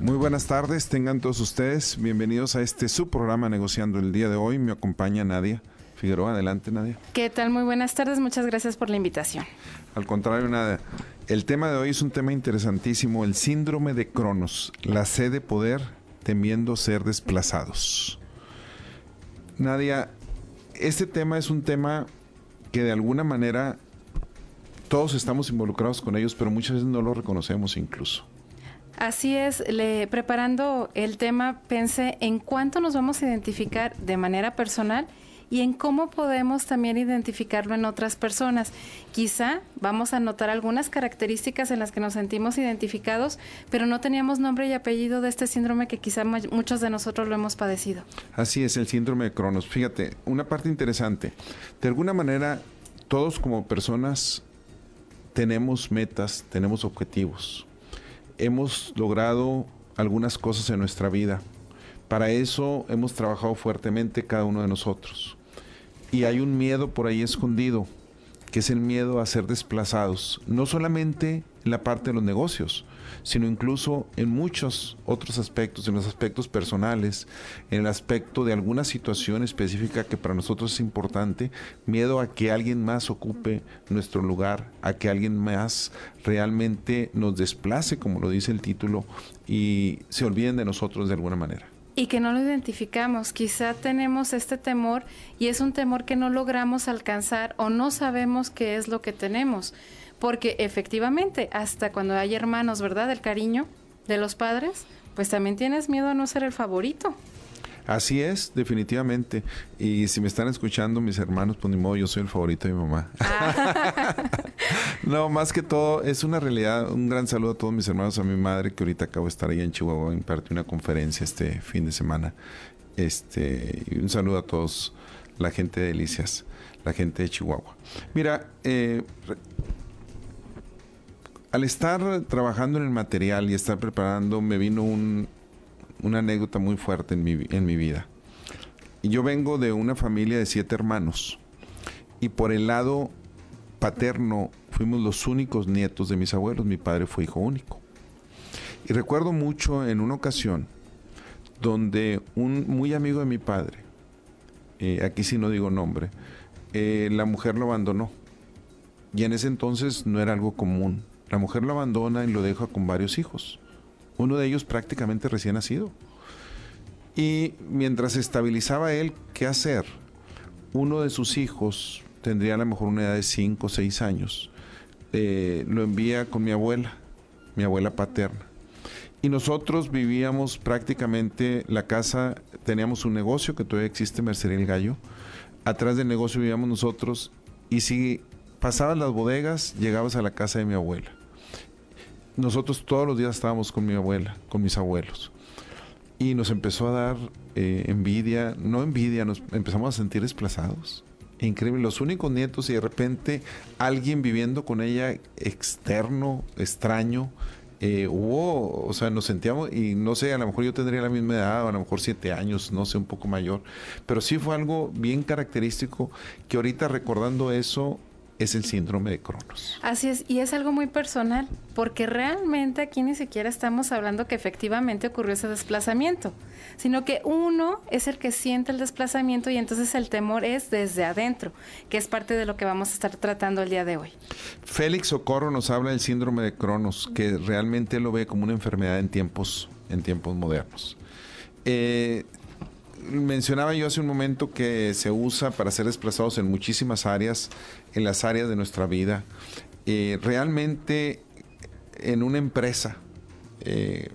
Muy buenas tardes, tengan todos ustedes bienvenidos a este su programa Negociando el día de hoy. Me acompaña Nadia Figueroa. Adelante, Nadia. ¿Qué tal? Muy buenas tardes, muchas gracias por la invitación. Al contrario, Nadia. El tema de hoy es un tema interesantísimo, el síndrome de Cronos, la sed de poder temiendo ser desplazados. Nadia, este tema es un tema que de alguna manera todos estamos involucrados con ellos, pero muchas veces no lo reconocemos incluso. Así es, le, preparando el tema pensé en cuánto nos vamos a identificar de manera personal y en cómo podemos también identificarlo en otras personas. Quizá vamos a notar algunas características en las que nos sentimos identificados, pero no teníamos nombre y apellido de este síndrome que quizá muchos de nosotros lo hemos padecido. Así es, el síndrome de Cronos. Fíjate, una parte interesante. De alguna manera, todos como personas tenemos metas, tenemos objetivos. Hemos logrado algunas cosas en nuestra vida. Para eso hemos trabajado fuertemente cada uno de nosotros. Y hay un miedo por ahí escondido, que es el miedo a ser desplazados, no solamente en la parte de los negocios, sino incluso en muchos otros aspectos, en los aspectos personales, en el aspecto de alguna situación específica que para nosotros es importante, miedo a que alguien más ocupe nuestro lugar, a que alguien más realmente nos desplace, como lo dice el título, y se olviden de nosotros de alguna manera y que no lo identificamos. Quizá tenemos este temor y es un temor que no logramos alcanzar o no sabemos qué es lo que tenemos. Porque efectivamente, hasta cuando hay hermanos, ¿verdad? El cariño de los padres, pues también tienes miedo a no ser el favorito. Así es, definitivamente. Y si me están escuchando mis hermanos, pues ni modo, yo soy el favorito de mi mamá. Ah. no, más que todo, es una realidad. Un gran saludo a todos mis hermanos, a mi madre, que ahorita acabo de estar ahí en Chihuahua, impartió una conferencia este fin de semana. Este, y un saludo a todos, la gente de Delicias, la gente de Chihuahua. Mira, eh, al estar trabajando en el material y estar preparando, me vino un, una anécdota muy fuerte en mi, en mi vida. Yo vengo de una familia de siete hermanos. Y por el lado paterno fuimos los únicos nietos de mis abuelos. Mi padre fue hijo único. Y recuerdo mucho en una ocasión donde un muy amigo de mi padre, eh, aquí sí no digo nombre, eh, la mujer lo abandonó. Y en ese entonces no era algo común. La mujer lo abandona y lo deja con varios hijos uno de ellos prácticamente recién nacido. Y mientras estabilizaba él qué hacer, uno de sus hijos, tendría a lo mejor una edad de 5 o 6 años, eh, lo envía con mi abuela, mi abuela paterna. Y nosotros vivíamos prácticamente la casa, teníamos un negocio que todavía existe, Mercería el Gallo. Atrás del negocio vivíamos nosotros y si pasabas las bodegas, llegabas a la casa de mi abuela nosotros todos los días estábamos con mi abuela, con mis abuelos. Y nos empezó a dar eh, envidia, no envidia, nos empezamos a sentir desplazados. Increíble, los únicos nietos y de repente alguien viviendo con ella externo, extraño, eh, hubo, o sea, nos sentíamos, y no sé, a lo mejor yo tendría la misma edad, o a lo mejor siete años, no sé, un poco mayor, pero sí fue algo bien característico que ahorita recordando eso, es el síndrome de Cronos. Así es, y es algo muy personal, porque realmente aquí ni siquiera estamos hablando que efectivamente ocurrió ese desplazamiento, sino que uno es el que siente el desplazamiento y entonces el temor es desde adentro, que es parte de lo que vamos a estar tratando el día de hoy. Félix Socorro nos habla del síndrome de Cronos, que realmente lo ve como una enfermedad en tiempos, en tiempos modernos. Eh, mencionaba yo hace un momento que se usa para ser desplazados en muchísimas áreas, en las áreas de nuestra vida. Eh, realmente en una empresa, eh,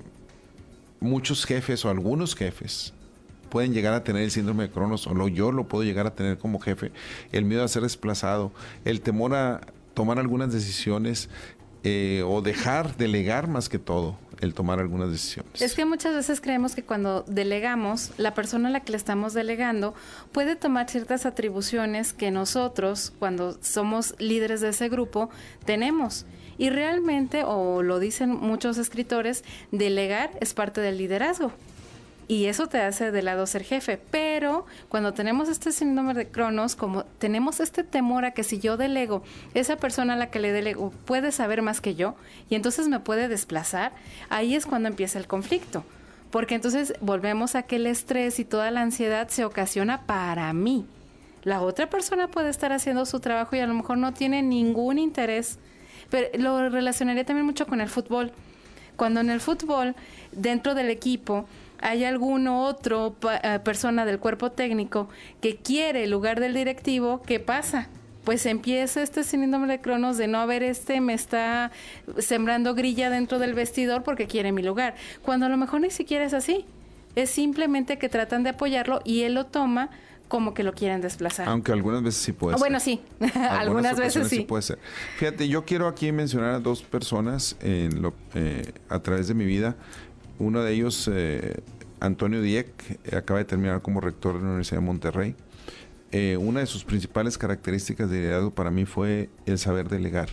muchos jefes o algunos jefes pueden llegar a tener el síndrome de Cronos, o yo lo puedo llegar a tener como jefe, el miedo a ser desplazado, el temor a tomar algunas decisiones eh, o dejar, delegar más que todo, el tomar algunas decisiones. Es que muchas veces creemos que cuando delegamos, la persona a la que le estamos delegando puede tomar ciertas atribuciones que nosotros, cuando somos líderes de ese grupo, tenemos. Y realmente, o lo dicen muchos escritores, delegar es parte del liderazgo. Y eso te hace de lado ser jefe. Pero cuando tenemos este síndrome de Cronos, como tenemos este temor a que si yo delego, esa persona a la que le delego puede saber más que yo y entonces me puede desplazar, ahí es cuando empieza el conflicto. Porque entonces volvemos a que el estrés y toda la ansiedad se ocasiona para mí. La otra persona puede estar haciendo su trabajo y a lo mejor no tiene ningún interés. Pero lo relacionaría también mucho con el fútbol. Cuando en el fútbol, dentro del equipo, hay alguno otro eh, persona del cuerpo técnico que quiere el lugar del directivo, ¿qué pasa? Pues empieza este síndrome de Cronos de no haber este me está sembrando grilla dentro del vestidor porque quiere mi lugar, cuando a lo mejor ni siquiera es así. Es simplemente que tratan de apoyarlo y él lo toma como que lo quieren desplazar. Aunque algunas veces sí puede ser. Bueno, sí, algunas, veces sí. puede ser. Fíjate, yo quiero aquí mencionar a dos personas en lo, eh, a través de mi vida. Uno de ellos, eh, Antonio Dieck, eh, acaba de terminar como rector de la Universidad de Monterrey. Eh, una de sus principales características de liderazgo para mí fue el saber delegar.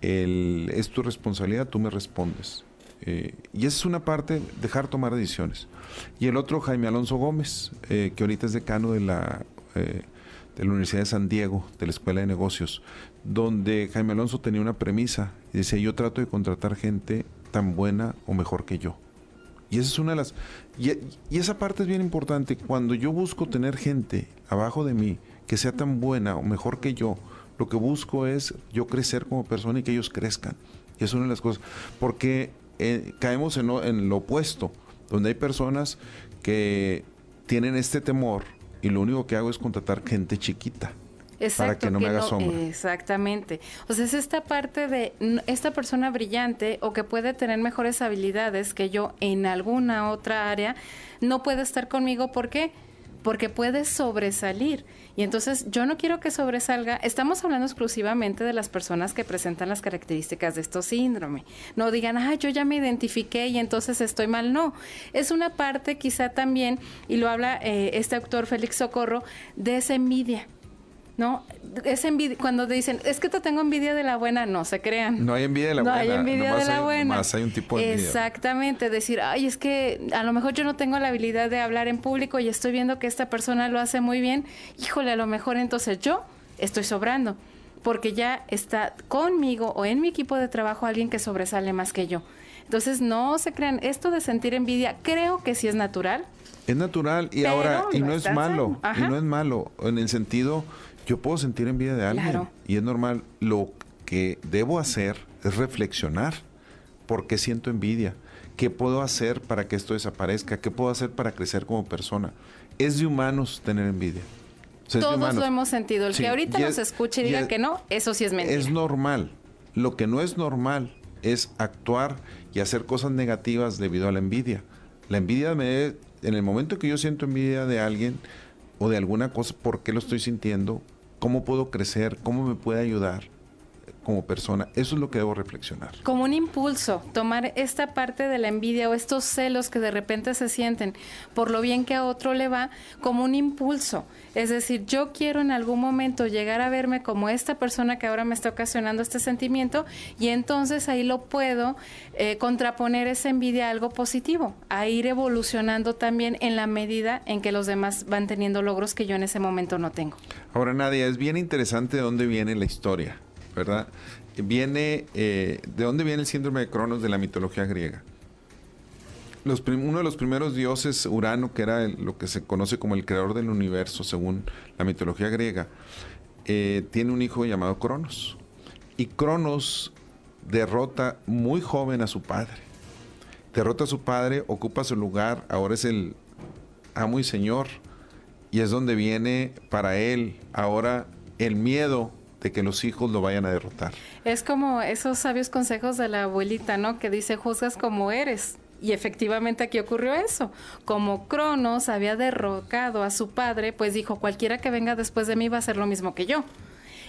El, es tu responsabilidad, tú me respondes. Eh, y esa es una parte, dejar tomar decisiones. Y el otro, Jaime Alonso Gómez, que ahorita es decano de la, de la Universidad de San Diego, de la Escuela de Negocios, donde Jaime Alonso tenía una premisa y decía, yo trato de contratar gente tan buena o mejor que yo. Y esa es una de las... Y, esa parte es bien importante. Cuando yo busco tener gente abajo de mí que sea tan buena o mejor que yo, lo que busco es yo crecer como persona y que ellos crezcan. Y es una de las cosas. Porque eh, caemos en en lo opuesto, donde hay personas que tienen este temor y lo único que hago es contratar gente chiquita para que no me haga sombra. Exactamente. O sea, es esta parte de esta persona brillante o que puede tener mejores habilidades que yo en alguna otra área, no puede estar conmigo. ¿Por qué? Porque puede sobresalir. Y entonces yo no quiero que sobresalga. Estamos hablando exclusivamente de las personas que presentan las características de estos síndrome. No digan, ah, yo ya me identifiqué y entonces estoy mal. No, es una parte quizá también, y lo habla eh, este autor Félix Socorro, de esa envidia ¿no? Es envidia, cuando dicen, es que te tengo envidia de la buena, no se crean. No hay envidia de la buena. No hay envidia de la buena. hay un tipo de Exactamente, decir, ay, es que a lo mejor yo no tengo la habilidad de hablar en público y estoy viendo que esta persona lo hace muy bien, híjole, a lo mejor entonces yo estoy sobrando, porque ya está conmigo o en mi equipo de trabajo alguien que sobresale más que yo. Entonces, no se crean, esto de sentir envidia, creo que sí es natural. Es natural y ahora, y no es malo, y no es malo, en el sentido yo puedo sentir envidia de alguien y es normal. Lo que debo hacer es reflexionar. ¿Por qué siento envidia? ¿Qué puedo hacer para que esto desaparezca? ¿Qué puedo hacer para crecer como persona? Es de humanos tener envidia. Todos lo hemos sentido. El que ahorita nos escuche y diga que no, eso sí es mentira. Es normal. Lo que no es normal es actuar y hacer cosas negativas debido a la envidia. La envidia me... En el momento que yo siento envidia de alguien o de alguna cosa, ¿por qué lo estoy sintiendo? Cómo puedo crecer, cómo me puede ayudar como persona. Eso es lo que debo reflexionar. Como un impulso, tomar esta parte de la envidia o estos celos que de repente se sienten por lo bien que a otro le va, como un impulso. Es decir, yo quiero en algún momento llegar a verme como esta persona que ahora me está ocasionando este sentimiento y entonces ahí lo puedo eh, contraponer esa envidia a algo positivo, a ir evolucionando también en la medida en que los demás van teniendo logros que yo en ese momento no tengo. Ahora, Nadia, es bien interesante de dónde viene la historia. ¿Verdad? Viene, eh, ¿de dónde viene el síndrome de Cronos de la mitología griega? Uno de los primeros dioses, Urano, que era lo que se conoce como el creador del universo, según la mitología griega, eh, tiene un hijo llamado Cronos. Y Cronos derrota muy joven a su padre. Derrota a su padre, ocupa su lugar, ahora es el amo y señor. Y es donde viene para él ahora el miedo de que los hijos lo vayan a derrotar. Es como esos sabios consejos de la abuelita, ¿no? Que dice, juzgas como eres. Y efectivamente aquí ocurrió eso. Como Cronos había derrocado a su padre, pues dijo, cualquiera que venga después de mí va a ser lo mismo que yo.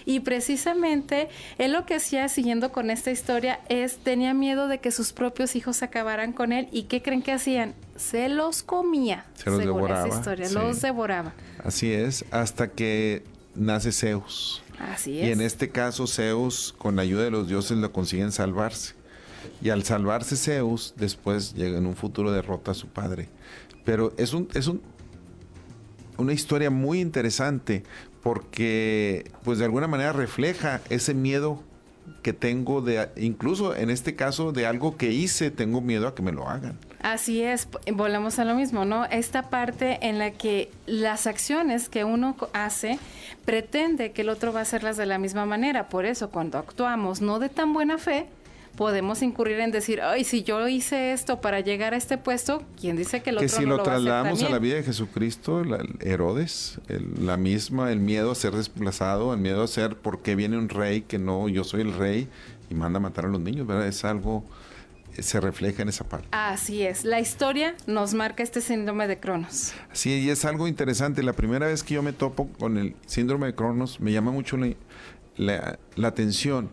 Y precisamente él lo que hacía, siguiendo con esta historia, es tenía miedo de que sus propios hijos acabaran con él. ¿Y qué creen que hacían? Se los comía. Se los devoraba. Esa historia, los devoraba. Así es, hasta que nace Zeus. Así es. Y en este caso Zeus, con la ayuda de los dioses, lo consiguen salvarse. Y al salvarse Zeus, después llega en un futuro derrota a su padre. Pero es un, es un, una historia muy interesante porque pues de alguna manera refleja ese miedo que tengo de, incluso en este caso, de algo que hice, tengo miedo a que me lo hagan. Así es, volvemos a lo mismo, ¿no? Esta parte en la que las acciones que uno hace pretende que el otro va a hacerlas de la misma manera. Por eso, cuando actuamos no de tan buena fe, podemos incurrir en decir, ay, si yo hice esto para llegar a este puesto, ¿quién dice que el otro que si lo, lo trasladamos a, la vida de Jesucristo, Herodes, la misma, el miedo a ser desplazado, el miedo a ser porque viene un rey que no, yo soy el rey y manda a matar a los niños, ¿verdad? Es algo se refleja en esa parte. Así es, la historia nos marca este síndrome de Cronos. Sí, y es algo interesante. La primera vez que yo me topo con el síndrome de Cronos, me llama mucho la atención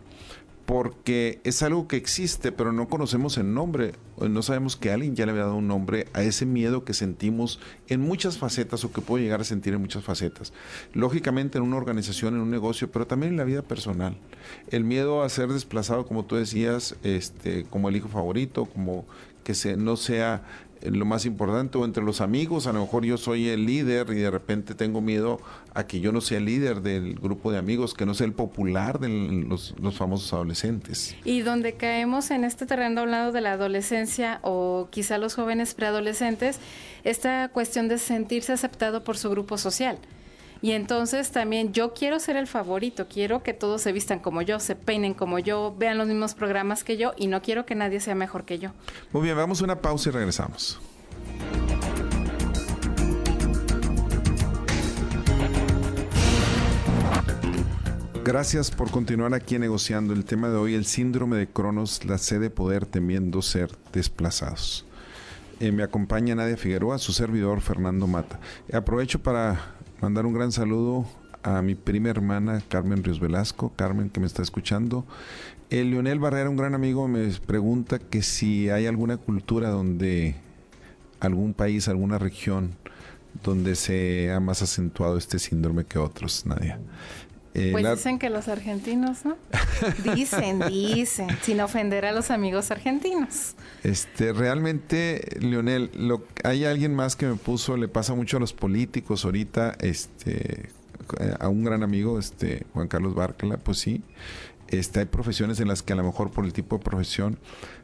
porque es algo que existe, pero no conocemos el nombre, no sabemos que alguien ya le había dado un nombre a ese miedo que sentimos en muchas facetas o que puedo llegar a sentir en muchas facetas. Lógicamente en una organización, en un negocio, pero también en la vida personal. El miedo a ser desplazado, como tú decías, este, como el hijo favorito, como que se, no sea lo más importante, o entre los amigos, a lo mejor yo soy el líder y de repente tengo miedo a que yo no sea el líder del grupo de amigos, que no sea el popular de los, los famosos adolescentes. Y donde caemos en este terreno hablando de la adolescencia o quizá los jóvenes preadolescentes, esta cuestión de sentirse aceptado por su grupo social. Y entonces también yo quiero ser el favorito, quiero que todos se vistan como yo, se peinen como yo, vean los mismos programas que yo y no quiero que nadie sea mejor que yo. Muy bien, vamos a una pausa y regresamos. Gracias por continuar aquí negociando el tema de hoy, el síndrome de Cronos, la sede de poder temiendo ser desplazados. Eh, me acompaña Nadia Figueroa, su servidor Fernando Mata. Aprovecho para mandar un gran saludo a mi prima hermana Carmen Ríos Velasco, Carmen que me está escuchando. El Leonel Barrera, un gran amigo, me pregunta que si hay alguna cultura donde algún país, alguna región donde se ha más acentuado este síndrome que otros, Nadia. Eh, pues dicen que los argentinos, ¿no? Dicen, dicen, sin ofender a los amigos argentinos. Este, realmente, Leonel, lo, hay alguien más que me puso, le pasa mucho a los políticos ahorita, este, a un gran amigo, este, Juan Carlos Barcala, pues sí. Este, hay profesiones en las que a lo mejor por el tipo de profesión.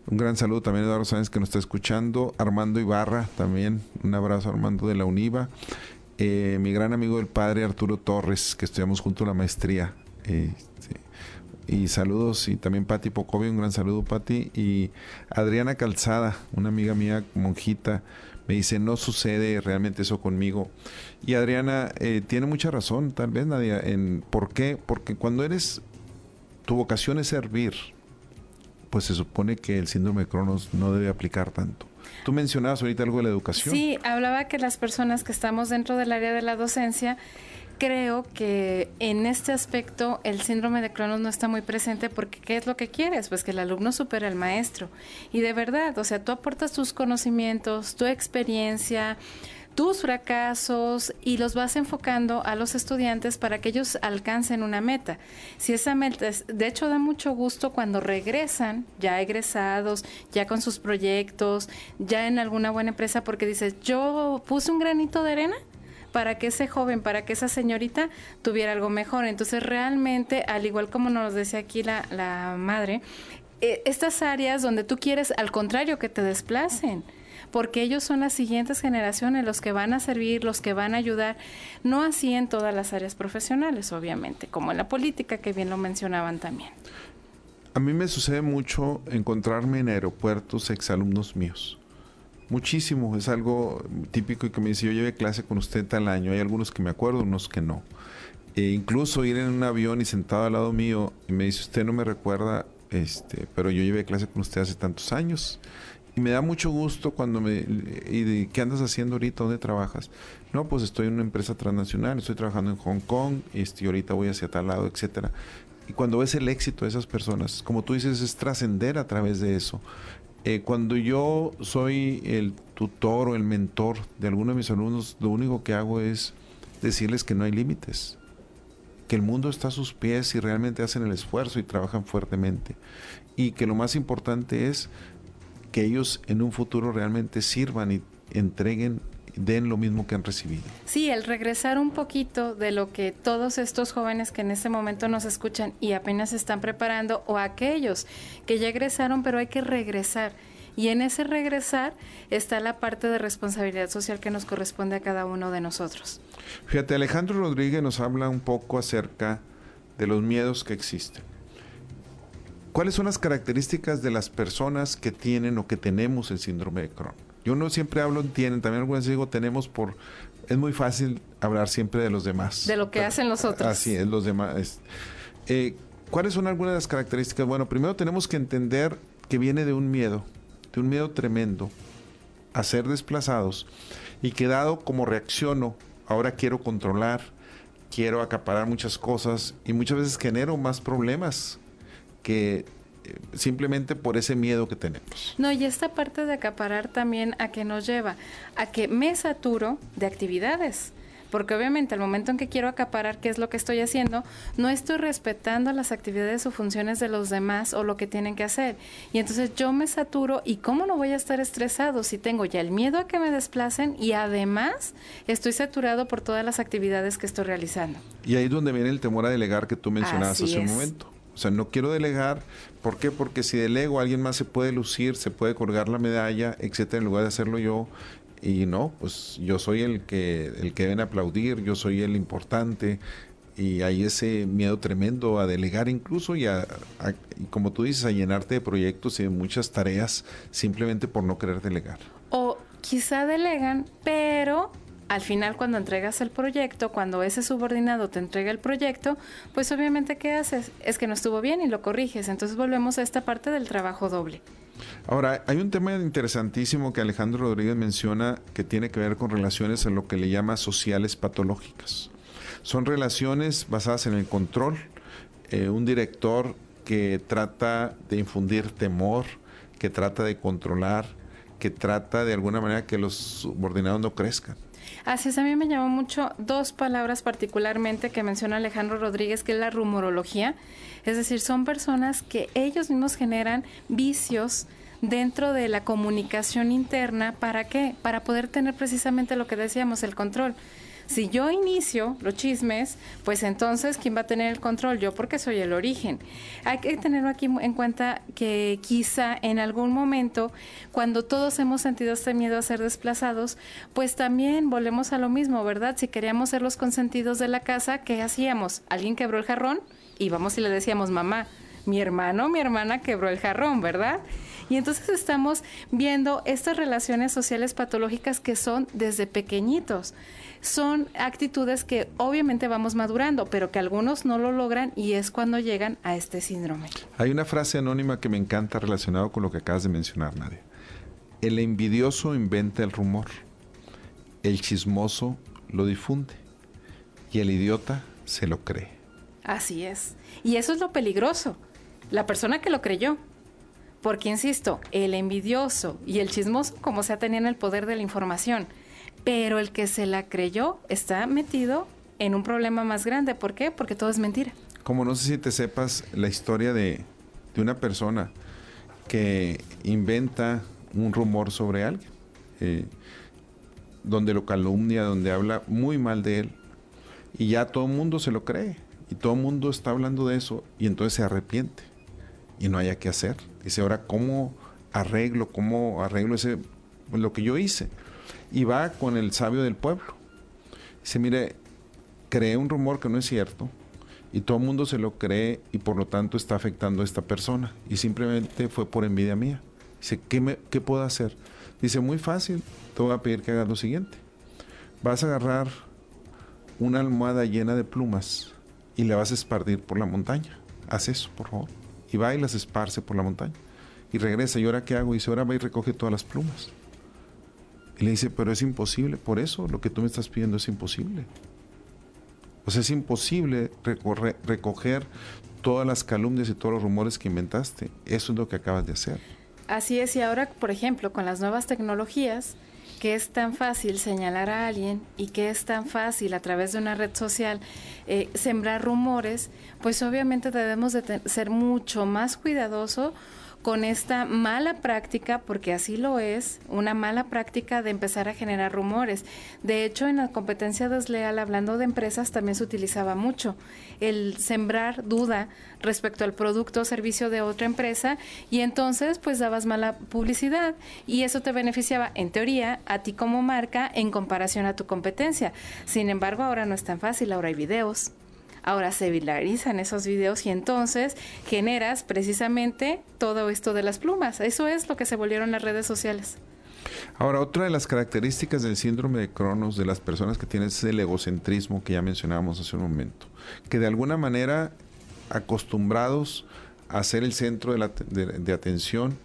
Un gran saludo también a Eduardo Sáenz que nos está escuchando. Armando Ibarra también. Un abrazo Armando de la UNIVA. Eh, mi gran amigo el padre Arturo Torres, que estudiamos junto a la maestría. Este, y saludos, y también Patti Pocovio, un gran saludo, Patti. Y Adriana Calzada, una amiga mía, monjita, me dice, no sucede realmente eso conmigo. Y Adriana eh, tiene mucha razón, tal vez, Nadia, en por qué. Porque cuando eres, tu vocación es servir, pues se supone que el síndrome de Cronos no debe aplicar tanto. Tú mencionabas ahorita algo de la educación. Sí, hablaba que las personas que estamos dentro del área de la docencia, creo que en este aspecto el síndrome de Cronos no está muy presente porque ¿qué es lo que quieres? Pues que el alumno supere al maestro. Y de verdad, o sea, tú aportas tus conocimientos, tu experiencia, tus fracasos y los vas enfocando a los estudiantes para que ellos alcancen una meta. Si esa meta es, de hecho da mucho gusto cuando regresan ya egresados, ya con sus proyectos, ya en alguna buena empresa porque dices, yo puse un granito de arena para que ese joven, para que esa señorita tuviera algo mejor. Entonces realmente, al igual como nos decía aquí la, la madre, eh, estas áreas donde tú quieres al contrario que te desplacen porque ellos son las siguientes generaciones los que van a servir, los que van a ayudar, no así en todas las áreas profesionales, obviamente, como en la política, que bien lo mencionaban también. A mí me sucede mucho encontrarme en aeropuertos exalumnos míos. Muchísimo, es algo típico y que me dice, yo llevé clase con usted tal año, hay algunos que me acuerdo, unos que no. E incluso ir en un avión y sentado al lado mío y me dice, usted no me recuerda, este, pero yo llevé clase con usted hace tantos años. Y me da mucho gusto cuando me... ¿Y qué andas haciendo ahorita? ¿Dónde trabajas? No, pues estoy en una empresa transnacional, estoy trabajando en Hong Kong, este, ahorita voy hacia tal lado, etcétera. Y cuando ves el éxito de esas personas, como tú dices, es trascender a través de eso. Eh, cuando yo soy el tutor o el mentor de alguno de mis alumnos, lo único que hago es decirles que no hay límites, que el mundo está a sus pies y realmente hacen el esfuerzo y trabajan fuertemente. Y que lo más importante es que ellos en un futuro realmente sirvan y entreguen den lo mismo que han recibido. Sí, el regresar un poquito de lo que todos estos jóvenes que en este momento nos escuchan y apenas se están preparando o aquellos que ya egresaron pero hay que regresar. Y en ese regresar está la parte de responsabilidad social que nos corresponde a cada uno de nosotros. Fíjate, Alejandro Rodríguez nos habla un poco acerca de los miedos que existen. ¿Cuáles son las características de las personas que tienen o que tenemos el síndrome de Crohn? Yo no siempre hablo en tienen, también algunas digo tenemos por... Es muy fácil hablar siempre de los demás. De lo que hacen los otros. Así es, los demás. Eh, ¿Cuáles son algunas de las características? Bueno, primero tenemos que entender que viene de un miedo, de un miedo tremendo a ser desplazados y que dado como reacciono, ahora quiero controlar, quiero acaparar muchas cosas y muchas veces genero más problemas que eh, simplemente por ese miedo que tenemos. No, y esta parte de acaparar también a que nos lleva a que me saturo de actividades porque obviamente al momento en que quiero acaparar qué es lo que estoy haciendo, no estoy respetando las actividades o funciones de los demás o lo que tienen que hacer. Y entonces yo me saturo y cómo no voy a estar estresado si tengo ya el miedo a que me desplacen y además estoy saturado por todas las actividades que estoy realizando. Y ahí es donde viene el temor a delegar que tú mencionabas hace un momento. O sea, no quiero delegar. ¿Por qué? Porque si delego, alguien más se puede lucir, se puede colgar la medalla, etcétera, en lugar de hacerlo yo. Y no, pues yo soy el que, el que deben aplaudir, yo soy el importante. Y hay ese miedo tremendo a delegar incluso y, a, como tú dices, a llenarte de proyectos y de muchas tareas simplemente por no querer delegar. O quizá delegan, pero al final cuando entregas el proyecto, cuando ese subordinado te entrega el proyecto, pues obviamente ¿qué haces? Es que no estuvo bien y lo corriges. Entonces volvemos a esta parte del trabajo doble. Ahora, hay un tema interesantísimo que Alejandro Rodríguez menciona que tiene que ver con relaciones en lo que le llama sociales patológicas. Son relaciones basadas en el control, eh, un director que trata de infundir temor, que trata de controlar, que trata de alguna manera que los subordinados no crezcan. Así es, a mí me llamó mucho dos palabras particularmente que menciona Alejandro Rodríguez, que es la rumorología. Es decir, son personas que ellos mismos generan vicios dentro de la comunicación interna. ¿Para qué? Para poder tener precisamente lo que decíamos, el control. Si yo inicio los chismes, pues entonces, ¿quién va a tener el control? Yo porque soy el origen. Hay que tenerlo aquí en cuenta que quizá en algún momento, cuando todos hemos sentido este miedo a ser desplazados, pues también volvemos a lo mismo, ¿verdad? Si queríamos ser los consentidos de la casa, ¿qué hacíamos? Alguien quebró el jarrón y vamos y le decíamos, mamá, mi hermano, mi hermana quebró el jarrón, ¿verdad? Y entonces estamos viendo estas relaciones sociales patológicas que son desde pequeñitos son actitudes que obviamente vamos madurando, pero que algunos no lo logran y es cuando llegan a este síndrome. Hay una frase anónima que me encanta relacionado con lo que acabas de mencionar, Nadia. El envidioso inventa el rumor, el chismoso lo difunde y el idiota se lo cree. Así es. Y eso es lo peligroso. La persona que lo creyó. Porque, insisto, el envidioso y el chismoso, como sea, tenían el poder de la información pero el que se la creyó está metido en un problema más grande. ¿Por qué? Porque todo es mentira. Como no sé si te sepas la historia de, una persona que inventa un rumor sobre alguien, eh, donde lo calumnia, donde habla muy mal de él, y ya todo el mundo se lo cree, y todo el mundo está hablando de eso, y entonces se arrepiente, y no haya qué hacer. Dice, ahora, ¿cómo arreglo, cómo arreglo ese, lo que yo hice? Y va con el sabio del pueblo. Dice, mire, cree un rumor que no es cierto y todo el mundo se lo cree y por lo tanto está afectando a esta persona y simplemente fue por envidia mía. Dice, ¿qué, me, qué puedo hacer? Dice, muy fácil, te voy a pedir que hagas lo siguiente. Vas a agarrar una almohada llena de plumas y la vas a esparcir por la montaña. Haz eso, por favor. Y va y las esparce por la montaña. Y regresa. ¿Y ahora qué hago? Dice, ahora va y recoge todas las plumas. Y le dice, pero es imposible, por eso lo que tú me estás pidiendo es imposible. O sea, es imposible recoger todas las calumnias y todos los rumores que inventaste. Eso es lo que acabas de hacer. Así es, y ahora, por ejemplo, con las nuevas tecnologías, que es tan fácil señalar a alguien y que es tan fácil a través de una red social eh, sembrar rumores, pues obviamente debemos de ser mucho más cuidadosos con esta mala práctica, porque así lo es, una mala práctica de empezar a generar rumores. De hecho, en la competencia desleal, hablando de empresas, también se utilizaba mucho el sembrar duda respecto al producto o servicio de otra empresa y entonces pues dabas mala publicidad y eso te beneficiaba en teoría a ti como marca en comparación a tu competencia. Sin embargo, ahora no es tan fácil, ahora hay videos Ahora se viralizan esos videos y entonces generas precisamente todo esto de las plumas. Eso es lo que se volvieron las redes sociales. Ahora, otra de las características del síndrome de Cronos de las personas que tienen es el egocentrismo que ya mencionábamos hace un momento, que de alguna manera acostumbrados a ser el centro de, la, atención,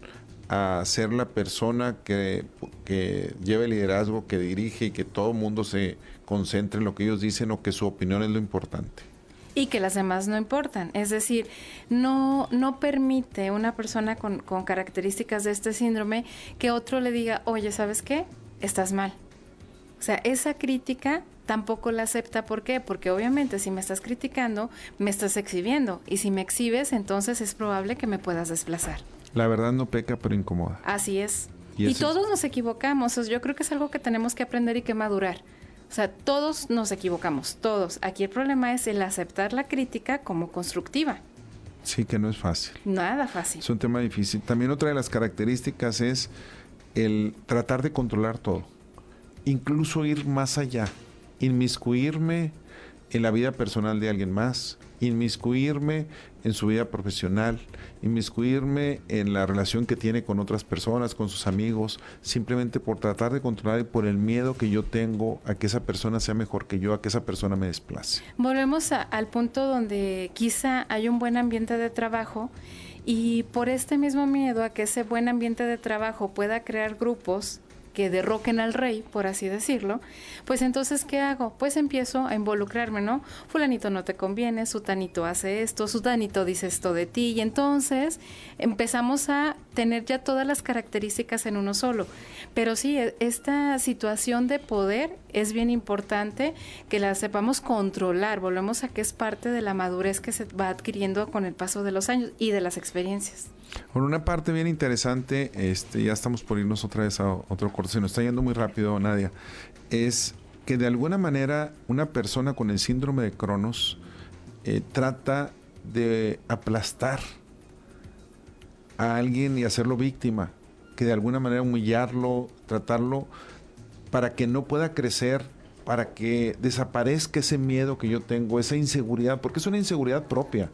a ser la persona que, que lleva el liderazgo, que dirige y que todo el mundo se concentre en lo que ellos dicen o que su opinión es lo importante y que las demás no importan. Es decir, no, no permite una persona con, con características de este síndrome que otro le diga, oye, ¿sabes qué? Estás mal. O sea, esa crítica tampoco la acepta. ¿Por qué? Porque obviamente si me estás criticando, me estás exhibiendo. Y si me exhibes, entonces es probable que me puedas desplazar. La verdad no peca, pero incomoda. Así es. Y, todos nos equivocamos. yo creo que es algo que tenemos que aprender y que madurar. O sea, todos nos equivocamos, todos. Aquí el problema es el aceptar la crítica como constructiva. Sí, que no es fácil. Nada fácil. Es un tema difícil. También otra de las características es el tratar de controlar todo. Incluso ir más allá. Inmiscuirme en la vida personal de alguien más, inmiscuirme en su vida profesional, inmiscuirme en la relación que tiene con otras personas, con sus amigos, simplemente por tratar de controlar y por el miedo que yo tengo a que esa persona sea mejor que yo, a que esa persona me desplace. Volvemos al punto donde quizá hay un buen ambiente de trabajo y por este mismo miedo a que ese buen ambiente de trabajo pueda crear grupos que derroquen al rey, por así decirlo, pues entonces, ¿qué hago? Pues empiezo a involucrarme, ¿no? Fulanito no te conviene, sutanito hace esto, sutanito dice esto de ti, y entonces empezamos a tener ya todas las características en uno solo. Pero sí, e, esta situación de poder es bien importante que la sepamos controlar, volvemos a que es parte de la madurez que se va adquiriendo con el paso de los años y de las experiencias. Por una parte bien interesante, este, ya estamos por irnos otra vez a otro corte, se nos está yendo muy rápido, Nadia, es que de alguna manera una persona con el síndrome de Cronos eh, trata de aplastar a alguien y hacerlo víctima, que de alguna manera humillarlo, tratarlo para que no pueda crecer, para que desaparezca ese miedo que yo tengo, esa inseguridad, porque es una inseguridad propia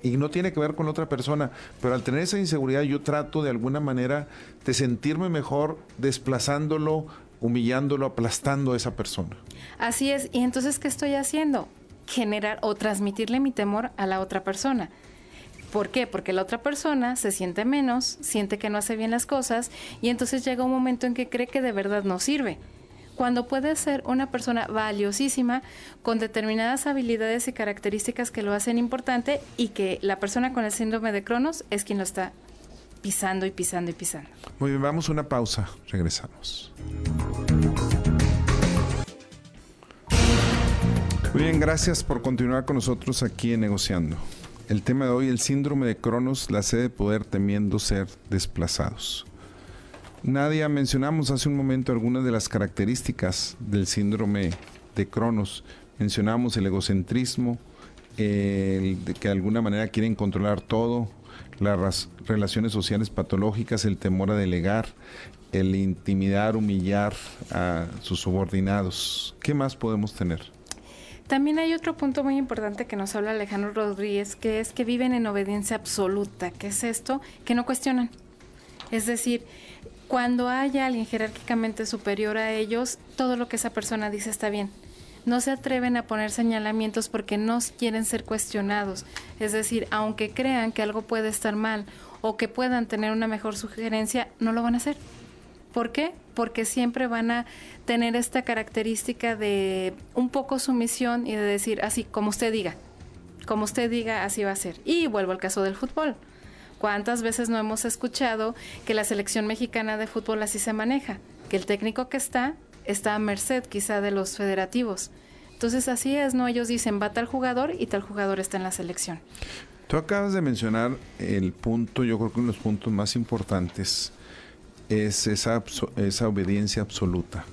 y no tiene que ver con otra persona, pero al tener esa inseguridad yo trato de alguna manera de sentirme mejor desplazándolo, humillándolo, aplastando a esa persona. Así es, y entonces ¿qué estoy haciendo? Generar o transmitirle mi temor a la otra persona. ¿Por qué? Porque la otra persona se siente menos, siente que no hace bien las cosas y entonces llega un momento en que cree que de verdad no sirve cuando puede ser una persona valiosísima con determinadas habilidades y características que lo hacen importante y que la persona con el síndrome de Cronos es quien lo está pisando y pisando y pisando. Muy bien, vamos a una pausa, regresamos. Muy bien, gracias por continuar con nosotros aquí en Negociando. El tema de hoy, el síndrome de Cronos, la sede de poder temiendo ser desplazados. Nadia, mencionamos hace un momento algunas de las características del síndrome de Cronos. Mencionamos el egocentrismo, el de que de alguna manera quieren controlar todo, las relaciones sociales patológicas, el temor a delegar, el intimidar, humillar a sus subordinados. ¿Qué más podemos tener? También hay otro punto muy importante que nos habla Alejandro Rodríguez, que es que viven en obediencia absoluta. ¿Qué es esto? Que no cuestionan. Es decir, cuando haya alguien jerárquicamente superior a ellos, todo lo que esa persona dice está bien. No se atreven a poner señalamientos porque no quieren ser cuestionados. Es decir, aunque crean que algo puede estar mal o que puedan tener una mejor sugerencia, no lo van a hacer. ¿Por qué? Porque siempre van a tener esta característica de un poco sumisión y de decir así, como usted diga, como usted diga, así va a ser. Y vuelvo al caso del fútbol. ¿Cuántas veces no hemos escuchado que la selección mexicana de fútbol así se maneja? Que el técnico que está está a merced quizá de los federativos. Entonces así es, ¿no? Ellos dicen va tal jugador y tal jugador está en la selección. Tú acabas de mencionar el punto, yo creo que uno de los puntos más importantes es esa, esa obediencia absoluta,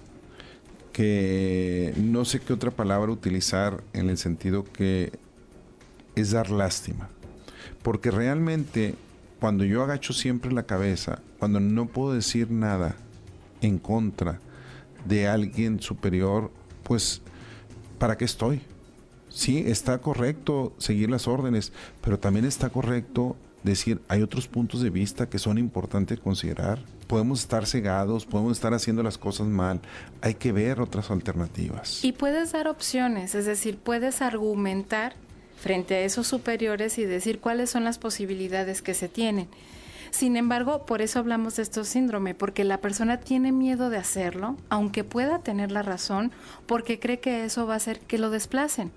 que no sé qué otra palabra utilizar en el sentido que es dar lástima, porque realmente cuando yo agacho siempre la cabeza, cuando no puedo decir nada en contra de alguien superior, pues ¿para qué estoy? Sí, está correcto seguir las órdenes, pero también está correcto decir, hay otros puntos de vista que son importantes considerar. Podemos estar cegados, podemos estar haciendo las cosas mal. Hay que ver otras alternativas. Y puedes dar opciones, es decir, puedes argumentar frente a esos superiores y decir cuáles son las posibilidades que se tienen. Sin embargo, por eso hablamos de estos síndrome, porque la persona tiene miedo de hacerlo, aunque pueda tener la razón, porque cree que eso va a hacer que lo desplacen.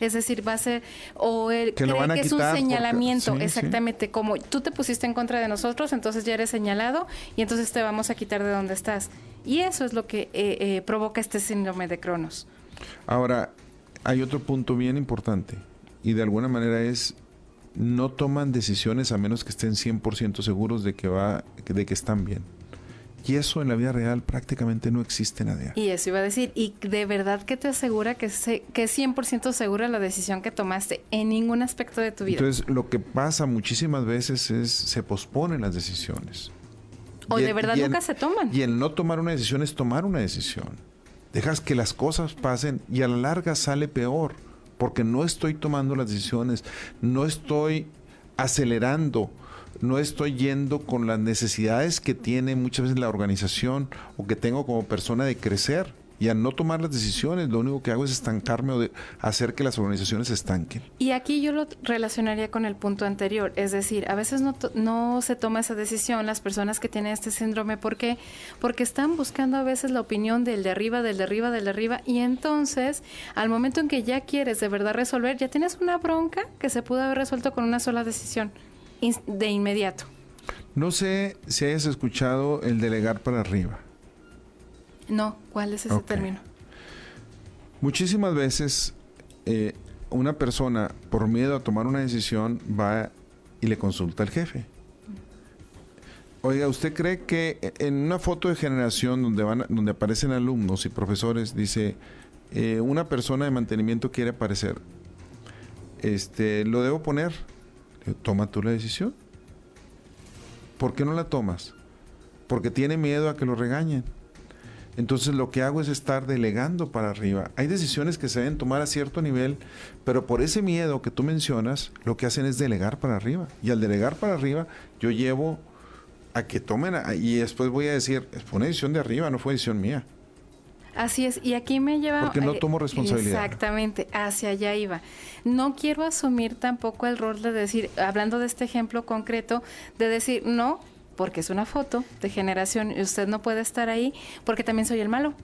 Es decir, va a ser, o el, que, cree que es un señalamiento, exactamente, como tú te pusiste en contra de nosotros, entonces ya eres señalado y entonces te vamos a quitar de donde estás. Y eso es lo que eh, eh, provoca este síndrome de Cronos. Ahora, hay otro punto bien importante y de alguna manera es no toman decisiones a menos que estén 100% seguros de que va de que están bien. Y eso en la vida real prácticamente no existe nadie. Y eso iba a decir, y de verdad que te asegura que, se, que es 100% segura la decisión que tomaste en ningún aspecto de tu vida. Entonces, lo que pasa muchísimas veces es se posponen las decisiones. O de verdad nunca se toman. Y el no tomar una decisión es tomar una decisión. Dejas que las cosas pasen y a la larga sale peor, porque no estoy tomando las decisiones, no estoy acelerando no estoy yendo con las necesidades que tiene muchas veces la organización o que tengo como persona de crecer. Y al no tomar las decisiones, lo único que hago es estancarme o de hacer que las organizaciones estanquen. Y aquí yo lo relacionaría con el punto anterior, es decir, a veces no, no se toma esa decisión las personas que tienen este síndrome. ¿Por qué? Porque están buscando a veces la opinión del de arriba, del de arriba, del de arriba, y entonces, al momento en que ya quieres de verdad resolver, ya tienes una bronca que se pudo haber resuelto con una sola decisión de inmediato. No sé si hayas escuchado el delegar para arriba. No, ¿cuál es ese término? Muchísimas veces eh, una persona, por miedo a tomar una decisión, va y le consulta al jefe. Oiga, ¿usted cree que en una foto de generación donde, van, donde aparecen alumnos y profesores, dice, eh, una persona de mantenimiento quiere aparecer? Este, ¿Lo debo poner? Toma tú la decisión. ¿Por qué no la tomas? Porque tiene miedo a que lo regañen. Entonces lo que hago es estar delegando para arriba. Hay decisiones que se deben tomar a cierto nivel, pero por ese miedo que tú mencionas, lo que hacen es delegar para arriba. Y al delegar para arriba, yo llevo a que tomen, y después voy a decir, fue una decisión de arriba, no fue decisión mía. Así es, y aquí me lleva... Porque no eh, tomo responsabilidad. Exactamente, hacia allá iba. No quiero asumir tampoco el rol de decir, hablando de este ejemplo concreto, de decir, no, porque es una foto de generación y usted no puede estar ahí, porque también soy el malo.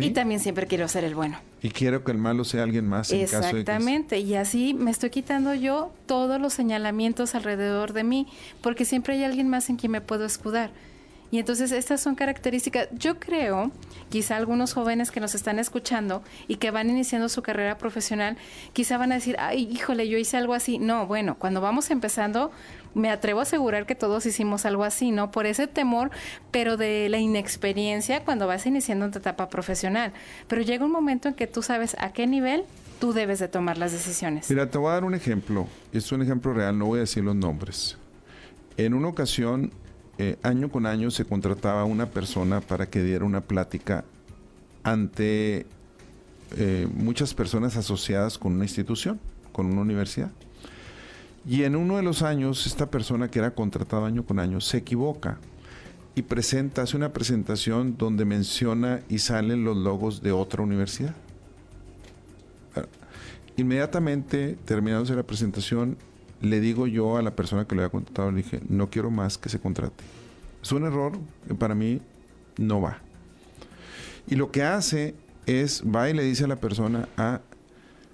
Y también siempre quiero ser el bueno. Y quiero que el malo sea alguien más. En Exactamente. Caso de Y así me estoy quitando yo todos los señalamientos alrededor de mí, porque siempre hay alguien más en quien me puedo escudar. Y entonces estas son características, yo creo, quizá algunos jóvenes que nos están escuchando y que van iniciando su carrera profesional, quizá van a decir, ay, híjole, yo hice algo así. No, bueno, cuando vamos empezando, me atrevo a asegurar que todos hicimos algo así, ¿no? Por ese temor, pero de la inexperiencia cuando vas iniciando en tu etapa profesional. Pero llega un momento en que tú sabes a qué nivel tú debes de tomar las decisiones. Mira, te voy a dar un ejemplo. Es un ejemplo real, no voy a decir los nombres. En una ocasión eh, año con año se contrataba una persona para que diera una plática ante eh, muchas personas asociadas con una institución, con una universidad. Y en uno de los años, esta persona que era contratada año con año se equivoca y presenta, hace una presentación donde menciona y salen los logos de otra universidad. Inmediatamente, terminándose la presentación, le digo yo a la persona que le había contratado, le dije, no quiero más que se contrate. Es un error que para mí no va. Y lo que hace es, va y le dice a la persona, a ah,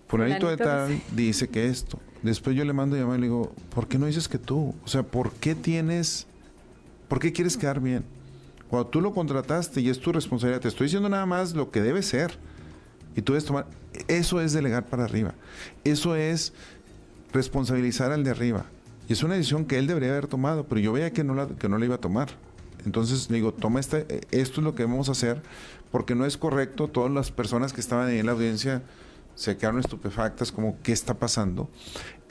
fulanito de tal, dice que esto. Después yo le mando a llamar y le digo, ¿por qué no dices que tú? O sea, ¿por qué tienes, por qué quieres quedar bien? Cuando tú lo contrataste y es tu responsabilidad, te estoy diciendo nada más lo que debe ser. Y tú debes tomar, eso es delegar para arriba. Eso es responsabilizar al de arriba. Y es una decisión que él debería haber tomado, pero yo veía que no la, que no la iba a tomar. Entonces le digo, toma esta, esto es lo que vamos a hacer, porque no es correcto. Todas las personas que estaban ahí en la audiencia se quedaron estupefactas, como, ¿qué está pasando?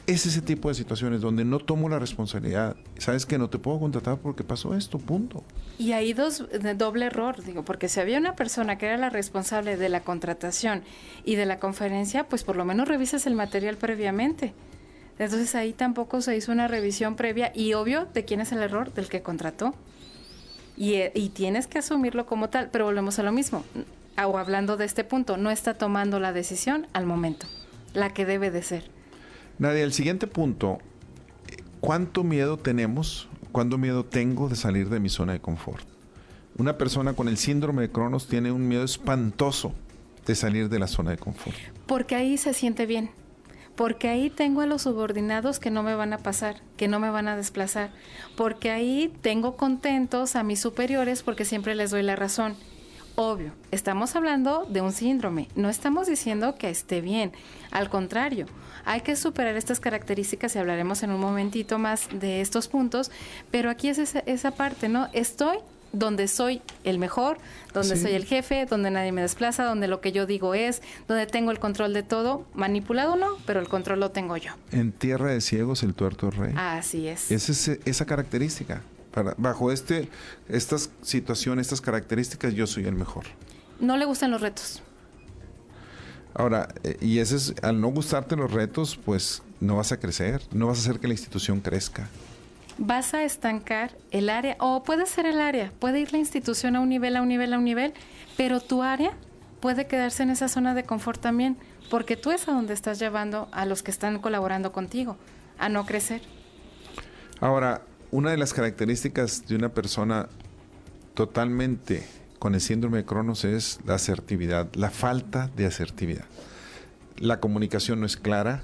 Es ese tipo de situaciones donde no tomo la responsabilidad. Sabes que no te puedo contratar porque pasó esto, punto. Y hay dos, doble error, digo, porque si había una persona que era la responsable de la contratación y de la conferencia, pues por lo menos revisas el material previamente. Entonces ahí tampoco se hizo una revisión previa y obvio de quién es el error, del que contrató. Y, eh, y tienes que asumirlo como tal, pero volvemos a lo mismo. O hablando de este punto, no está tomando la decisión al momento, la que debe de ser. Nadia, el siguiente punto, ¿cuánto miedo tenemos, cuánto miedo tengo de salir de mi zona de confort? Una persona con el síndrome de Cronos tiene un miedo espantoso de salir de la zona de confort. Porque ahí se siente bien. Porque ahí tengo a los subordinados que no me van a pasar, que no me van a desplazar. Porque ahí tengo contentos a mis superiores porque siempre les doy la razón. Obvio, estamos hablando de un síndrome, no estamos diciendo que esté bien, al contrario, hay que superar estas características y hablaremos en un momentito más de estos puntos, pero aquí es esa, parte, ¿no? Estoy donde soy el mejor, donde soy el jefe, donde nadie me desplaza, donde lo que yo digo es, donde tengo el control de todo, manipulado no, pero el control lo tengo yo. En tierra de ciegos el tuerto rey. Así es. Es esa característica. Para, bajo este, estas situaciones, estas características, yo soy el mejor. No le gustan los retos. Ahora, eh, y ese es, al no gustarte los retos, pues no vas a crecer, no vas a hacer que la institución crezca. Vas a estancar el área, o puede ser el área, puede ir la institución a un nivel, a un nivel, a un nivel, pero tu área puede quedarse en esa zona de confort también, porque tú es a donde estás llevando a los que están colaborando contigo, a no crecer. Ahora, una de las características de una persona totalmente con el síndrome de Cronos es la asertividad, la falta de asertividad. La comunicación no es clara,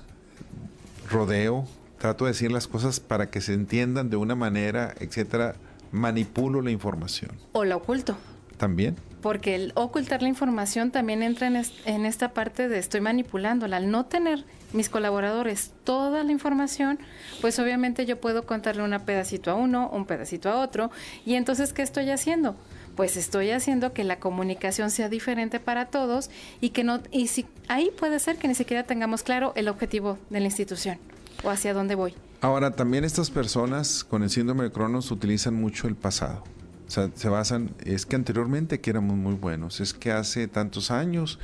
rodeo, trato de decir las cosas para que se entiendan de una manera, etcétera, manipulo la información. O la oculto. También. Porque el ocultar la información también entra en, en esta parte de estoy manipulándola. Al no tener mis colaboradores toda la información, pues obviamente yo puedo contarle un pedacito a uno, un pedacito a otro. Y entonces, ¿qué estoy haciendo? pues estoy haciendo que la comunicación sea diferente para todos y que no y si ahí puede ser que ni siquiera tengamos claro el objetivo de la institución o hacia dónde voy. Ahora, también estas personas con el síndrome de Cronos utilizan mucho el pasado. O sea, se basan, es que anteriormente que éramos muy buenos, es que hace tantos años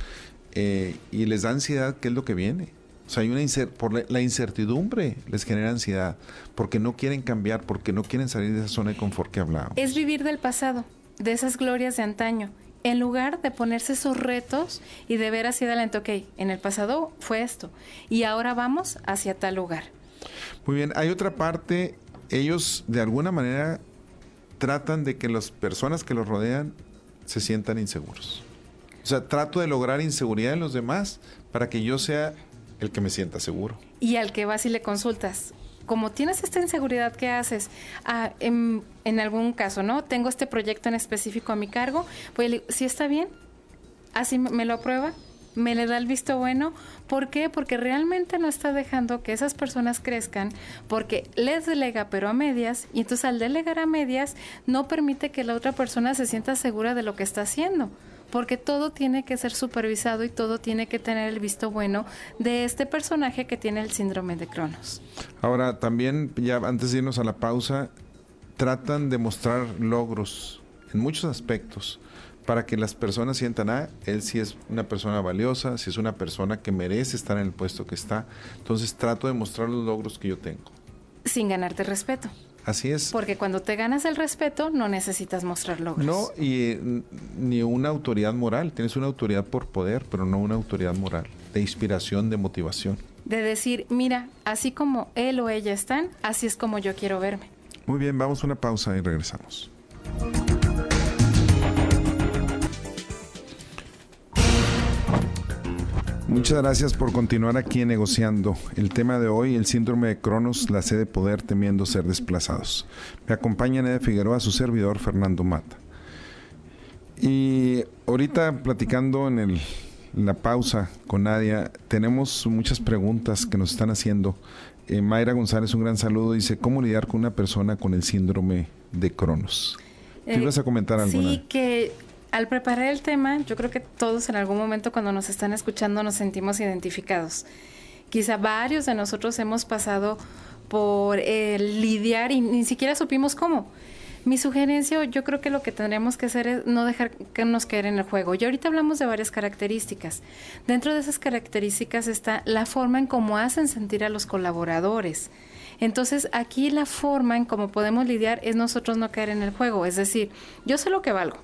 eh, y les da ansiedad qué es lo que viene. O sea, hay una por la incertidumbre les genera ansiedad, porque no quieren cambiar, porque no quieren salir de esa zona de confort que hablábamos. Es vivir del pasado de esas glorias de antaño, en lugar de ponerse esos retos y de ver hacia adelante, ok, en el pasado fue esto y ahora vamos hacia tal lugar. Muy bien, hay otra parte, ellos de alguna manera tratan de que las personas que los rodean se sientan inseguros. O sea, trato de lograr inseguridad en los demás para que yo sea el que me sienta seguro. Y al que vas y le consultas, como tienes esta inseguridad que haces, ah, en, algún caso, ¿no? Tengo este proyecto en específico a mi cargo, pues si está bien, así me lo aprueba, me le da el visto bueno. ¿Por qué? Porque realmente no está dejando que esas personas crezcan, porque les delega pero a medias, y entonces al delegar a medias no permite que la otra persona se sienta segura de lo que está haciendo porque todo tiene que ser supervisado y todo tiene que tener el visto bueno de este personaje que tiene el síndrome de Cronos. Ahora, también, ya antes de irnos a la pausa, tratan de mostrar logros en muchos aspectos para que las personas sientan, ah, él sí es una persona valiosa, si es una persona que merece estar en el puesto que está. Entonces trato de mostrar los logros que yo tengo. Sin ganarte respeto. Así es. Porque cuando te ganas el respeto, no necesitas mostrar logros. No, y ni una autoridad moral. Tienes una autoridad por poder, pero no una autoridad moral, de inspiración, de motivación. De decir, mira, así como él o ella están, así es como yo quiero verme. Muy bien, vamos a una pausa y regresamos. Muchas gracias por continuar aquí negociando. El tema de hoy, el síndrome de Cronos, la sede de poder temiendo ser desplazados. Me acompaña Nede Figueroa, su servidor Fernando Mata. Y ahorita platicando en, el, en la pausa con Nadia, tenemos muchas preguntas que nos están haciendo eh, Mayra González, un gran saludo. Dice, ¿cómo lidiar con una persona con el síndrome de Cronos? ¿Tú ibas a comentar algo? Sí, que al preparar el tema, yo creo que todos en algún momento cuando nos están escuchando nos sentimos identificados. Quizá varios de nosotros hemos pasado por lidiar y ni siquiera supimos cómo. Mi sugerencia, yo creo que lo que tendríamos que hacer es no dejar que nos caer en el juego. Y ahorita hablamos de varias características. Dentro de esas características está la forma en cómo hacen sentir a los colaboradores. Entonces, aquí la forma en cómo podemos lidiar es nosotros no caer en el juego. Es decir, yo sé lo que valgo,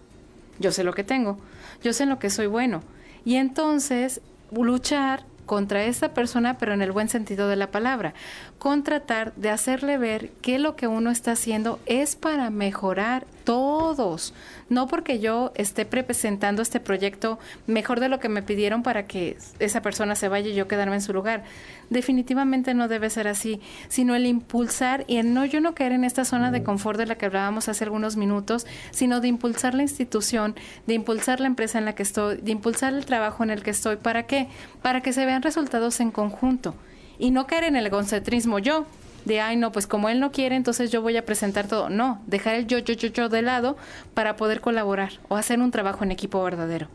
yo sé lo que tengo, yo sé en lo que soy bueno. Y entonces, luchar contra esa persona, pero en el buen sentido de la palabra, con tratar de hacerle ver que lo que uno está haciendo es para mejorar todos, no porque yo esté presentando este proyecto mejor de lo que me pidieron para que esa persona se vaya y yo quedarme en su lugar. Definitivamente no debe ser así, sino el impulsar y en no yo no caer en esta zona de confort de la que hablábamos hace algunos minutos, sino de impulsar la institución, de impulsar la empresa en la que estoy, de impulsar el trabajo en el que estoy. ¿Para qué? Para que se vean resultados en conjunto y no caer en el egocentrismo yo de, ay, no, pues como él no quiere, entonces yo voy a presentar todo. No, dejar el yo, yo, yo, yo de lado para poder colaborar o hacer un trabajo en equipo verdadero.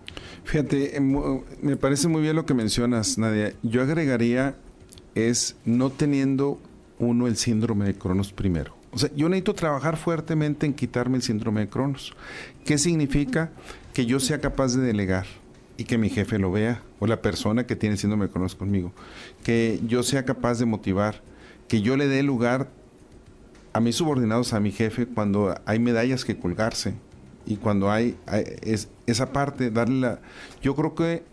Fíjate, em, me parece muy bien lo que mencionas, Nadia. Yo agregaría es no teniendo uno el síndrome de Cronos primero. O sea, yo necesito trabajar fuertemente en quitarme el síndrome de Cronos. ¿Qué significa? Que yo sea capaz de delegar y que mi jefe lo vea, o la persona que tiene síndrome de Cronos conmigo. Que yo sea capaz de motivar, que yo le dé lugar a mis subordinados, a mi jefe, cuando hay medallas que colgarse y cuando hay, es, esa parte, darle la... Yo creo que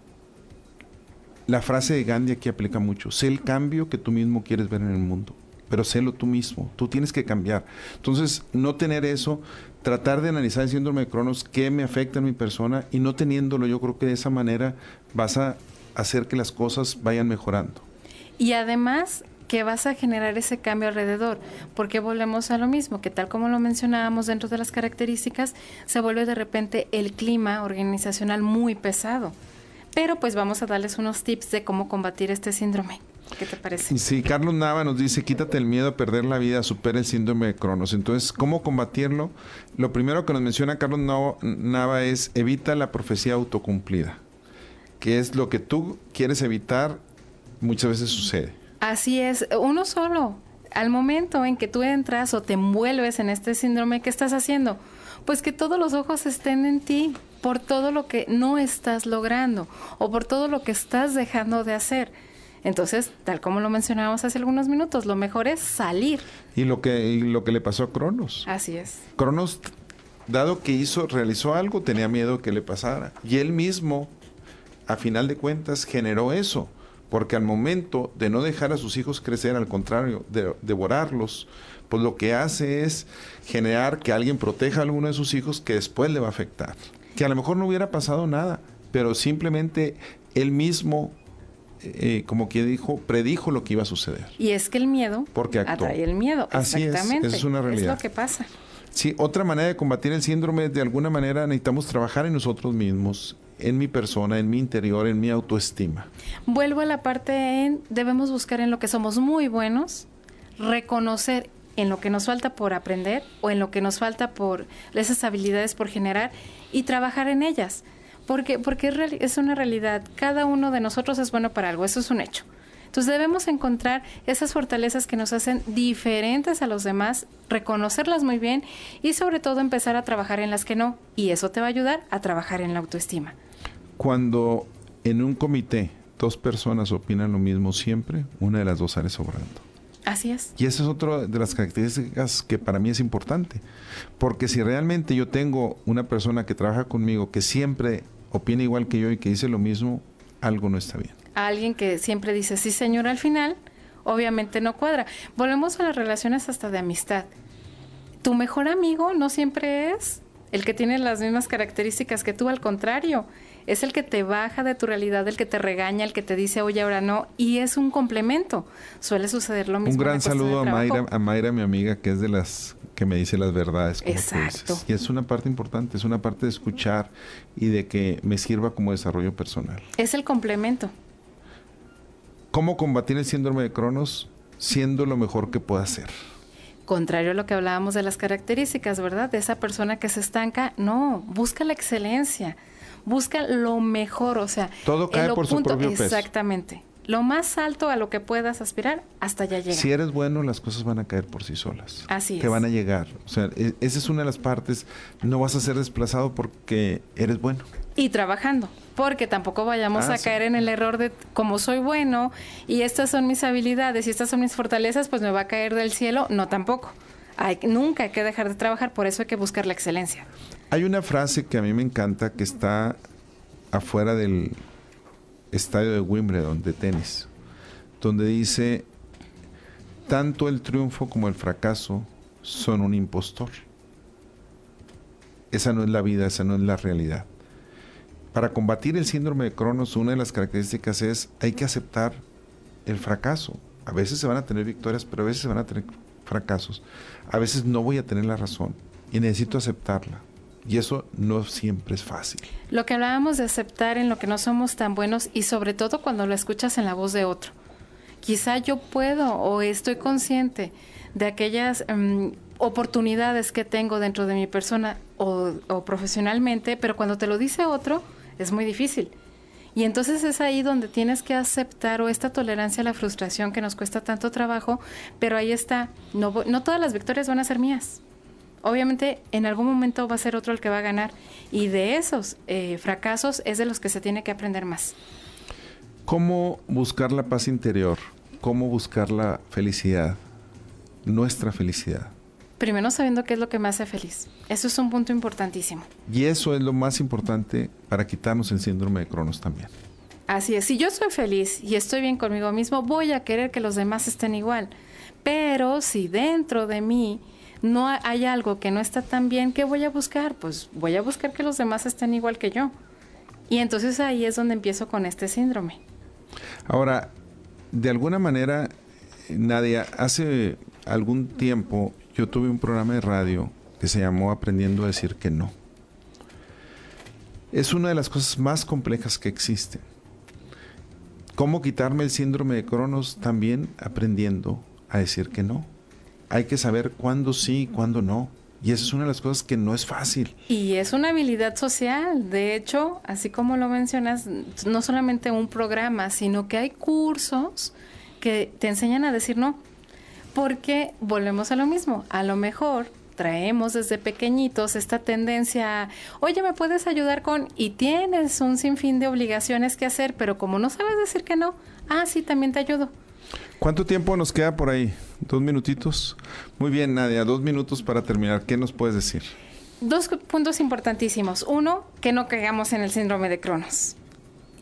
la frase de Gandhi aquí aplica mucho. Sé el cambio que tú mismo quieres ver en el mundo, pero sélo tú mismo. Tú tienes que cambiar. Entonces, no tener eso, tratar de analizar el síndrome de Cronos, qué me afecta en mi persona y no teniéndolo, yo creo que de esa manera vas a hacer que las cosas vayan mejorando. Y además, que vas a generar ese cambio alrededor, porque volvemos a lo mismo, que tal como lo mencionábamos dentro de las características, se vuelve de repente el clima organizacional muy pesado. Pero pues vamos a darles unos tips de cómo combatir este síndrome. ¿Qué te parece? Sí, Carlos Nava nos dice, quítate el miedo a perder la vida, supera el síndrome de Cronos. Entonces, ¿cómo combatirlo? Lo primero que nos menciona Carlos Nava es evita la profecía autocumplida, que es lo que tú quieres evitar, muchas veces sucede. Así es, uno solo. Al momento en que tú entras o te envuelves en este síndrome, ¿qué estás haciendo? Pues que todos los ojos estén en ti por todo lo que no estás logrando o por todo lo que estás dejando de hacer. Entonces, tal como lo mencionábamos hace algunos minutos, lo mejor es salir. Y lo que, y lo que le pasó a Cronos. Así es. Cronos, dado que hizo, realizó algo, tenía miedo que le pasara. Y él mismo, a final de cuentas, generó eso porque al momento de no dejar a sus hijos crecer, al contrario, de devorarlos, pues lo que hace es generar que alguien proteja a alguno de sus hijos que después le va a afectar. Que a lo mejor no hubiera pasado nada, pero simplemente él mismo, eh, como que dijo, predijo lo que iba a suceder. Y es que el miedo porque atrae el miedo. Así Exactamente. es, es una realidad. Es lo que pasa. Sí, otra manera de combatir el síndrome, de alguna manera necesitamos trabajar en nosotros mismos, en mi persona, en mi interior, en mi autoestima. Vuelvo a la parte en, debemos buscar en lo que somos muy buenos, reconocer en lo que nos falta por aprender o en lo que nos falta por esas habilidades por generar y trabajar en ellas. Porque, porque es una realidad, cada uno de nosotros es bueno para algo, eso es un hecho. Entonces debemos encontrar esas fortalezas que nos hacen diferentes a los demás, reconocerlas muy bien y sobre todo empezar a trabajar en las que no. Y eso te va a ayudar a trabajar en la autoestima. Cuando en un comité dos personas opinan lo mismo siempre, una de las dos sale sobrando. Así es. Y esa es otra de las características que para mí es importante. Porque si realmente yo tengo una persona que trabaja conmigo que siempre opina igual que yo y que dice lo mismo, algo no está bien. alguien que siempre dice sí señor al final, obviamente no cuadra. Volvemos a las relaciones hasta de amistad. Tu mejor amigo no siempre es el que tiene las mismas características que tú, al contrario es el que te baja de tu realidad, el que te regaña, el que te dice, oye, ahora no, y es un complemento. Suele suceder lo mismo. Un gran saludo a Mayra, a Mayra, mi amiga, que es de las que me dice las verdades. Exacto. Y es una parte importante, es una parte de escuchar y de que me sirva como desarrollo personal. Es el complemento. ¿Cómo combatir el síndrome de Cronos? siendo lo mejor que pueda ser. Contrario a lo que hablábamos de las características, ¿verdad? De esa persona que se estanca, no, busca la excelencia, busca lo mejor, o sea, todo cae por su propio peso. Exactamente. Lo más alto a lo que puedas aspirar, hasta allá llega. Si eres bueno, las cosas van a caer por sí solas. Así es. Te van a llegar. O sea, e, esa es una de las partes. No vas a ser desplazado porque eres bueno. Y trabajando porque tampoco vayamos Ah, a sí. caer en el error de como soy bueno y estas son mis habilidades y estas son mis fortalezas, pues me va a caer del cielo. No, tampoco. Hay, nunca hay que dejar de trabajar, por eso hay que buscar la excelencia. Hay una frase que a mí me encanta que está afuera del estadio de Wimbledon de tenis, donde dice, tanto el triunfo como el fracaso son un impostor. Esa no es la vida, esa no es la realidad. Para combatir el síndrome de Cronos, una de las características es hay que aceptar el fracaso. A veces se van a tener victorias, pero a veces se van a tener fracasos. A veces no voy a tener la razón y necesito aceptarla. Y eso no siempre es fácil. Lo que hablábamos de aceptar en lo que no somos tan buenos y sobre todo cuando lo escuchas en la voz de otro. Quizá yo puedo o estoy consciente de aquellas mm, oportunidades que tengo dentro de mi persona o, profesionalmente, pero cuando te lo dice otro es muy difícil. Y entonces es ahí donde tienes que aceptar o esta tolerancia a la frustración que nos cuesta tanto trabajo, pero ahí está, no, no todas las victorias van a ser mías. Obviamente en algún momento va a ser otro el que va a ganar y de esos eh, fracasos es de los que se tiene que aprender más. ¿Cómo buscar la paz interior? ¿Cómo buscar la felicidad? Nuestra felicidad. Primero sabiendo qué es lo que me hace feliz. Eso es un punto importantísimo. Y eso es lo más importante para quitarnos el síndrome de Cronos también. Así es, si yo soy feliz y estoy bien conmigo mismo, voy a querer que los demás estén igual. Pero si dentro de mí no ha- hay algo que no está tan bien, ¿qué voy a buscar? Pues voy a buscar que los demás estén igual que yo. Y entonces ahí es donde empiezo con este síndrome. Ahora, de alguna manera, Nadia, hace algún tiempo yo tuve un programa de radio que se llamó Aprendiendo a decir que no. Es una de las cosas más complejas que existen. ¿Cómo quitarme el síndrome de Cronos? También aprendiendo a decir que no. Hay que saber cuándo sí cuándo no. Y esa es una de las cosas que no es fácil. Y es una habilidad social. De hecho, así como lo mencionas, no solamente un programa, sino que hay cursos que te enseñan a decir no. Porque volvemos a lo mismo. A lo mejor traemos desde pequeñitos esta tendencia, oye, ¿me puedes ayudar con? Y tienes un sinfín de obligaciones que hacer, pero como no sabes decir que no, ah, sí, también te ayudo. ¿Cuánto tiempo nos queda por ahí? ¿Dos minutitos? Muy bien, Nadia, dos minutos para terminar. ¿Qué nos puedes decir? Dos puntos importantísimos. Uno, que no caigamos en el síndrome de Cronos.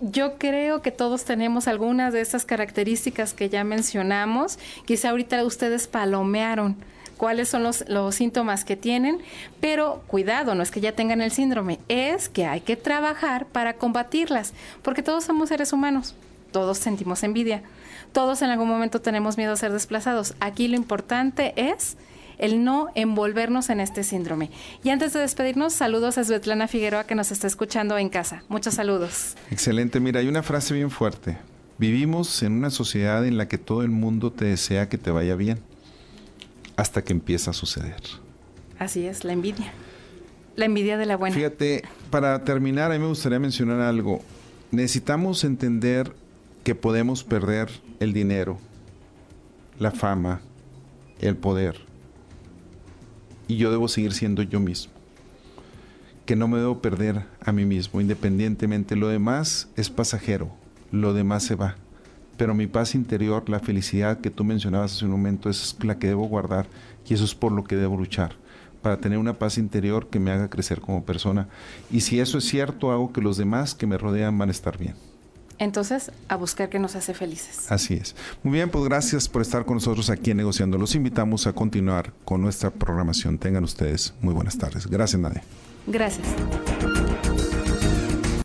Yo creo que todos tenemos algunas de estas características que ya mencionamos. Quizá ahorita ustedes palomearon cuáles son los, los síntomas que tienen, pero cuidado, no es que ya tengan el síndrome, es que hay que trabajar para combatirlas, porque todos somos seres humanos, todos sentimos envidia, todos en algún momento tenemos miedo a ser desplazados. Aquí lo importante es el no envolvernos en este síndrome. Y antes de despedirnos, saludos a Svetlana Figueroa que nos está escuchando en casa. Muchos saludos. Excelente. Mira, hay una frase bien fuerte. Vivimos en una sociedad en la que todo el mundo te desea que te vaya bien hasta que empieza a suceder. Así es, la envidia. La envidia de la buena. Fíjate, para terminar, a mí me gustaría mencionar algo. Necesitamos entender que podemos perder el dinero, la fama, el poder. Y yo debo seguir siendo yo mismo. Que no me debo perder a mí mismo, independientemente. Lo demás es pasajero, lo demás se va. Pero mi paz interior, la felicidad que tú mencionabas hace un momento, es la que debo guardar y eso es por lo que debo luchar para tener una paz interior que me haga crecer como persona. Y si eso es cierto, hago que los demás que me rodean van a estar bien. Entonces, a buscar que nos hace felices. Así es. Muy bien, pues gracias por estar con nosotros aquí en Negociando. Los invitamos a continuar con nuestra programación. Tengan ustedes muy buenas tardes. Gracias, Nadia. Gracias.